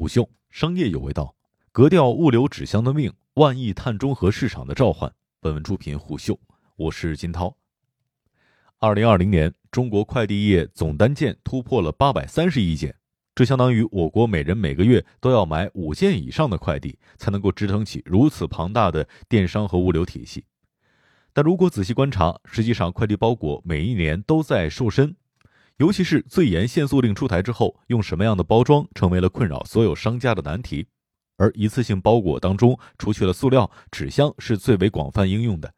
虎嗅商业有味道，格调物流纸箱的命，万亿碳中和市场的召唤。本文出品虎嗅，我是金涛。二零二零年，中国快递业总单件突破了八百三十亿件，这相当于我国每人每个月都要买五件以上的快递，才能够支撑起如此庞大的电商和物流体系。但如果仔细观察，实际上快递包裹每一年都在瘦身。尤其是最严限塑令出台之后，用什么样的包装成为了困扰所有商家的难题。而一次性包裹当中，除去了塑料，纸箱是最为广泛应用的。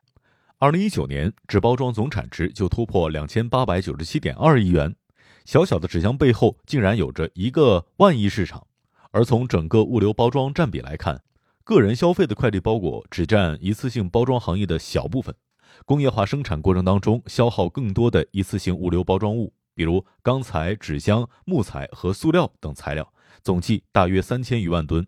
二零一九年，纸包装总产值就突破两千八百九十七点二亿元，小小的纸箱背后竟然有着一个万亿市场。而从整个物流包装占比来看，个人消费的快递包裹只占一次性包装行业的小部分，工业化生产过程当中消耗更多的一次性物流包装物。比如钢材、纸箱、木材和塑料等材料，总计大约三千余万吨。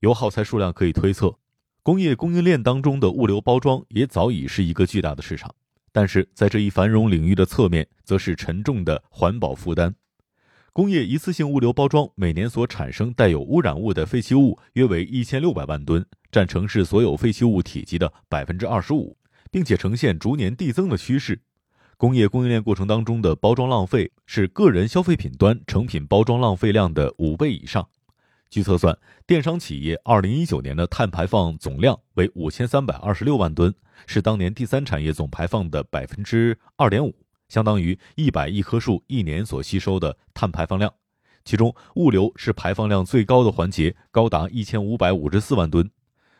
由耗材数量可以推测，工业供应链当中的物流包装也早已是一个巨大的市场。但是在这一繁荣领域的侧面，则是沉重的环保负担。工业一次性物流包装每年所产生带有污染物的废弃物约为一千六百万吨，占城市所有废弃物体积的百分之二十五，并且呈现逐年递增的趋势。工业供应链过程当中的包装浪费是个人消费品端成品包装浪费量的五倍以上。据测算，电商企业二零一九年的碳排放总量为五千三百二十六万吨，是当年第三产业总排放的百分之二点五，相当于一百亿棵树一年所吸收的碳排放量。其中，物流是排放量最高的环节，高达一千五百五十四万吨。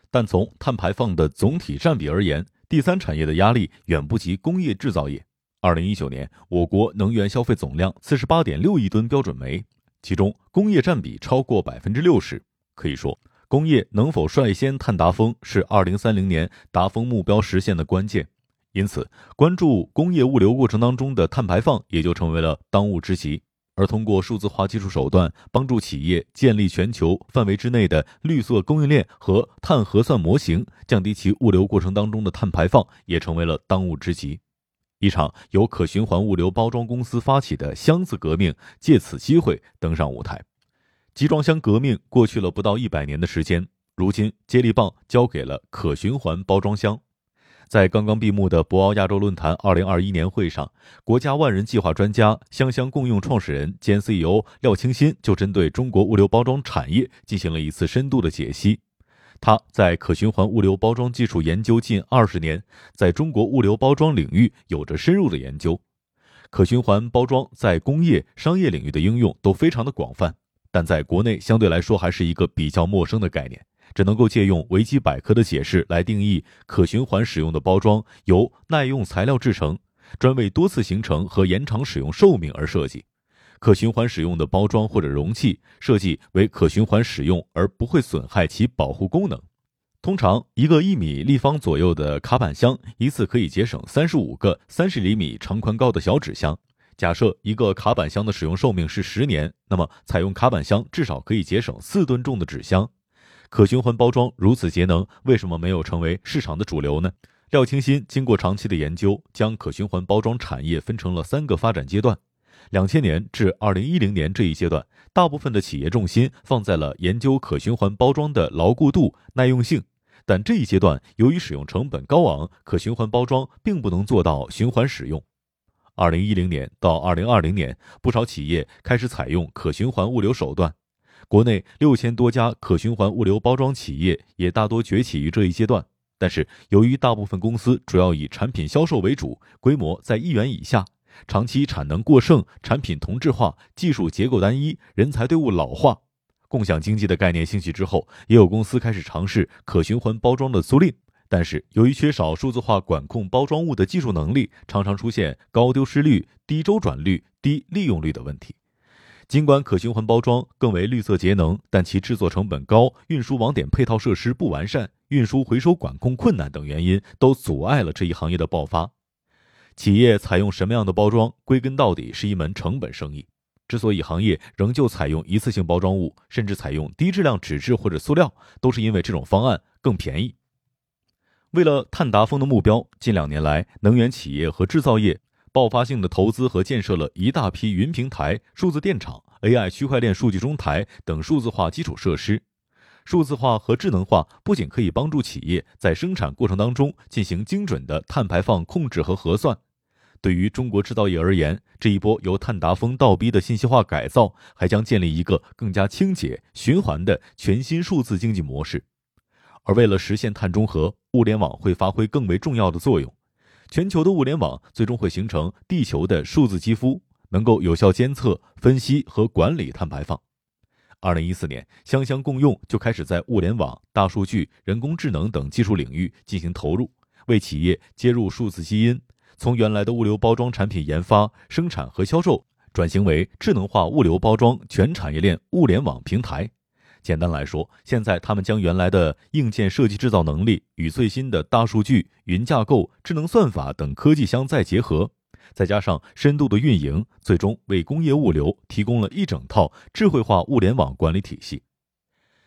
但从碳排放的总体占比而言，第三产业的压力远不及工业制造业。二零一九年，我国能源消费总量四十八点六亿吨标准煤，其中工业占比超过百分之六十。可以说，工业能否率先碳达峰，是二零三零年达峰目标实现的关键。因此，关注工业物流过程当中的碳排放，也就成为了当务之急。而通过数字化技术手段，帮助企业建立全球范围之内的绿色供应链和碳核算模型，降低其物流过程当中的碳排放，也成为了当务之急。一场由可循环物流包装公司发起的箱子革命，借此机会登上舞台。集装箱革命过去了不到一百年的时间，如今接力棒交给了可循环包装箱。在刚刚闭幕的博鳌亚洲论坛二零二一年会上，国家万人计划专家、箱箱共用创始人兼 CEO 廖清新就针对中国物流包装产业进行了一次深度的解析。他在可循环物流包装技术研究近二十年，在中国物流包装领域有着深入的研究。可循环包装在工业、商业领域的应用都非常的广泛，但在国内相对来说还是一个比较陌生的概念，只能够借用维基百科的解释来定义：可循环使用的包装由耐用材料制成，专为多次形成和延长使用寿命而设计。可循环使用的包装或者容器设计为可循环使用，而不会损害其保护功能。通常，一个一米立方左右的卡板箱一次可以节省三十五个三十厘米长宽高的小纸箱。假设一个卡板箱的使用寿命是十年，那么采用卡板箱至少可以节省四吨重的纸箱。可循环包装如此节能，为什么没有成为市场的主流呢？廖清新经过长期的研究，将可循环包装产业分成了三个发展阶段。两千年至二零一零年这一阶段，大部分的企业重心放在了研究可循环包装的牢固度、耐用性。但这一阶段由于使用成本高昂，可循环包装并不能做到循环使用。二零一零年到二零二零年，不少企业开始采用可循环物流手段，国内六千多家可循环物流包装企业也大多崛起于这一阶段。但是，由于大部分公司主要以产品销售为主，规模在一元以下。长期产能过剩、产品同质化、技术结构单一、人才队伍老化，共享经济的概念兴起之后，也有公司开始尝试可循环包装的租赁。但是由于缺少数字化管控包装物的技术能力，常常出现高丢失率、低周转率、低利用率的问题。尽管可循环包装更为绿色节能，但其制作成本高、运输网点配套设施不完善、运输回收管控困难等原因，都阻碍了这一行业的爆发。企业采用什么样的包装，归根到底是一门成本生意。之所以行业仍旧采用一次性包装物，甚至采用低质量纸质或者塑料，都是因为这种方案更便宜。为了碳达峰的目标，近两年来，能源企业和制造业爆发性的投资和建设了一大批云平台、数字电厂、AI 区块链数据中台等数字化基础设施。数字化和智能化不仅可以帮助企业在生产过程当中进行精准的碳排放控制和核算，对于中国制造业而言，这一波由碳达峰倒逼的信息化改造，还将建立一个更加清洁、循环的全新数字经济模式。而为了实现碳中和，物联网会发挥更为重要的作用。全球的物联网最终会形成地球的数字肌肤，能够有效监测、分析和管理碳排放。二零一四年，香香共用就开始在物联网、大数据、人工智能等技术领域进行投入，为企业接入数字基因，从原来的物流包装产品研发、生产和销售，转型为智能化物流包装全产业链物联网平台。简单来说，现在他们将原来的硬件设计制造能力与最新的大数据、云架构、智能算法等科技相再结合，再加上深度的运营，最终为工业物流提供了一整套智慧化物联网管理体系。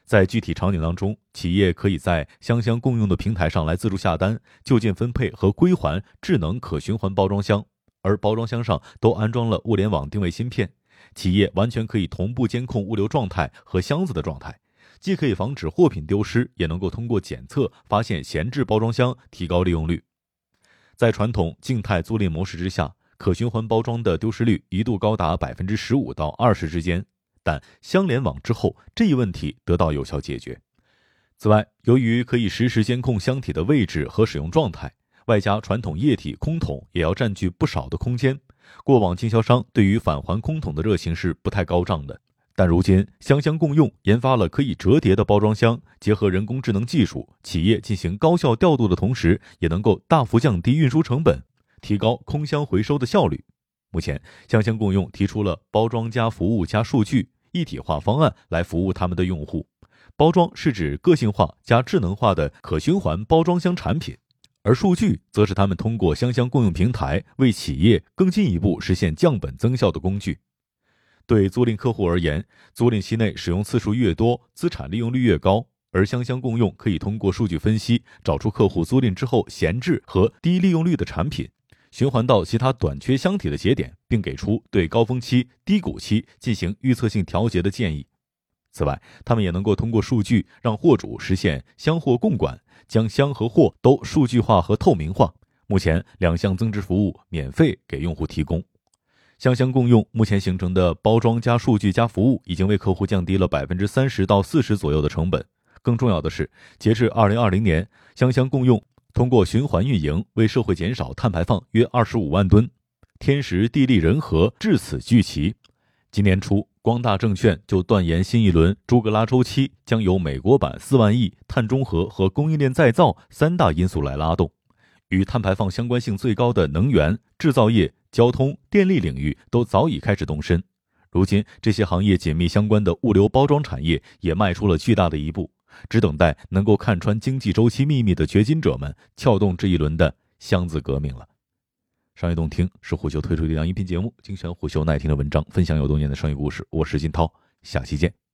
在具体场景当中，企业可以在箱箱共用的平台上来自助下单、就近分配和归还智能可循环包装箱，而包装箱上都安装了物联网定位芯片。企业完全可以同步监控物流状态和箱子的状态，既可以防止货品丢失，也能够通过检测发现闲置包装箱，提高利用率。在传统静态租赁模式之下，可循环包装的丢失率一度高达百分之十五到二十之间，但相联网之后，这一问题得到有效解决。此外，由于可以实时监控箱体的位置和使用状态，外加传统液体空桶也要占据不少的空间。过往经销商对于返还空桶的热情是不太高涨的，但如今箱箱共用研发了可以折叠的包装箱，结合人工智能技术，企业进行高效调度的同时，也能够大幅降低运输成本，提高空箱回收的效率。目前，香香共用提出了包装加服务加数据一体化方案来服务他们的用户。包装是指个性化加智能化的可循环包装箱产品。而数据则是他们通过香香共用平台为企业更进一步实现降本增效的工具。对租赁客户而言，租赁期内使用次数越多，资产利用率越高。而香香共用可以通过数据分析，找出客户租赁之后闲置和低利用率的产品，循环到其他短缺箱体的节点，并给出对高峰期、低谷期进行预测性调节的建议。此外，他们也能够通过数据让货主实现箱货共管，将箱和货都数据化和透明化。目前两项增值服务免费给用户提供。箱箱共用目前形成的包装加数据加服务，已经为客户降低了百分之三十到四十左右的成本。更重要的是，截至二零二零年，箱箱共用通过循环运营，为社会减少碳排放约二十五万吨。天时地利人和至此聚齐。今年初。光大证券就断言，新一轮朱格拉周期将由美国版四万亿、碳中和和供应链再造三大因素来拉动。与碳排放相关性最高的能源、制造业、交通、电力领域都早已开始动身。如今，这些行业紧密相关的物流包装产业也迈出了巨大的一步，只等待能够看穿经济周期秘密的掘金者们撬动这一轮的箱子革命了。商业洞听是虎嗅推出的一档音频节目，精选虎嗅耐听的文章，分享有多年的商业故事。我是金涛，下期见。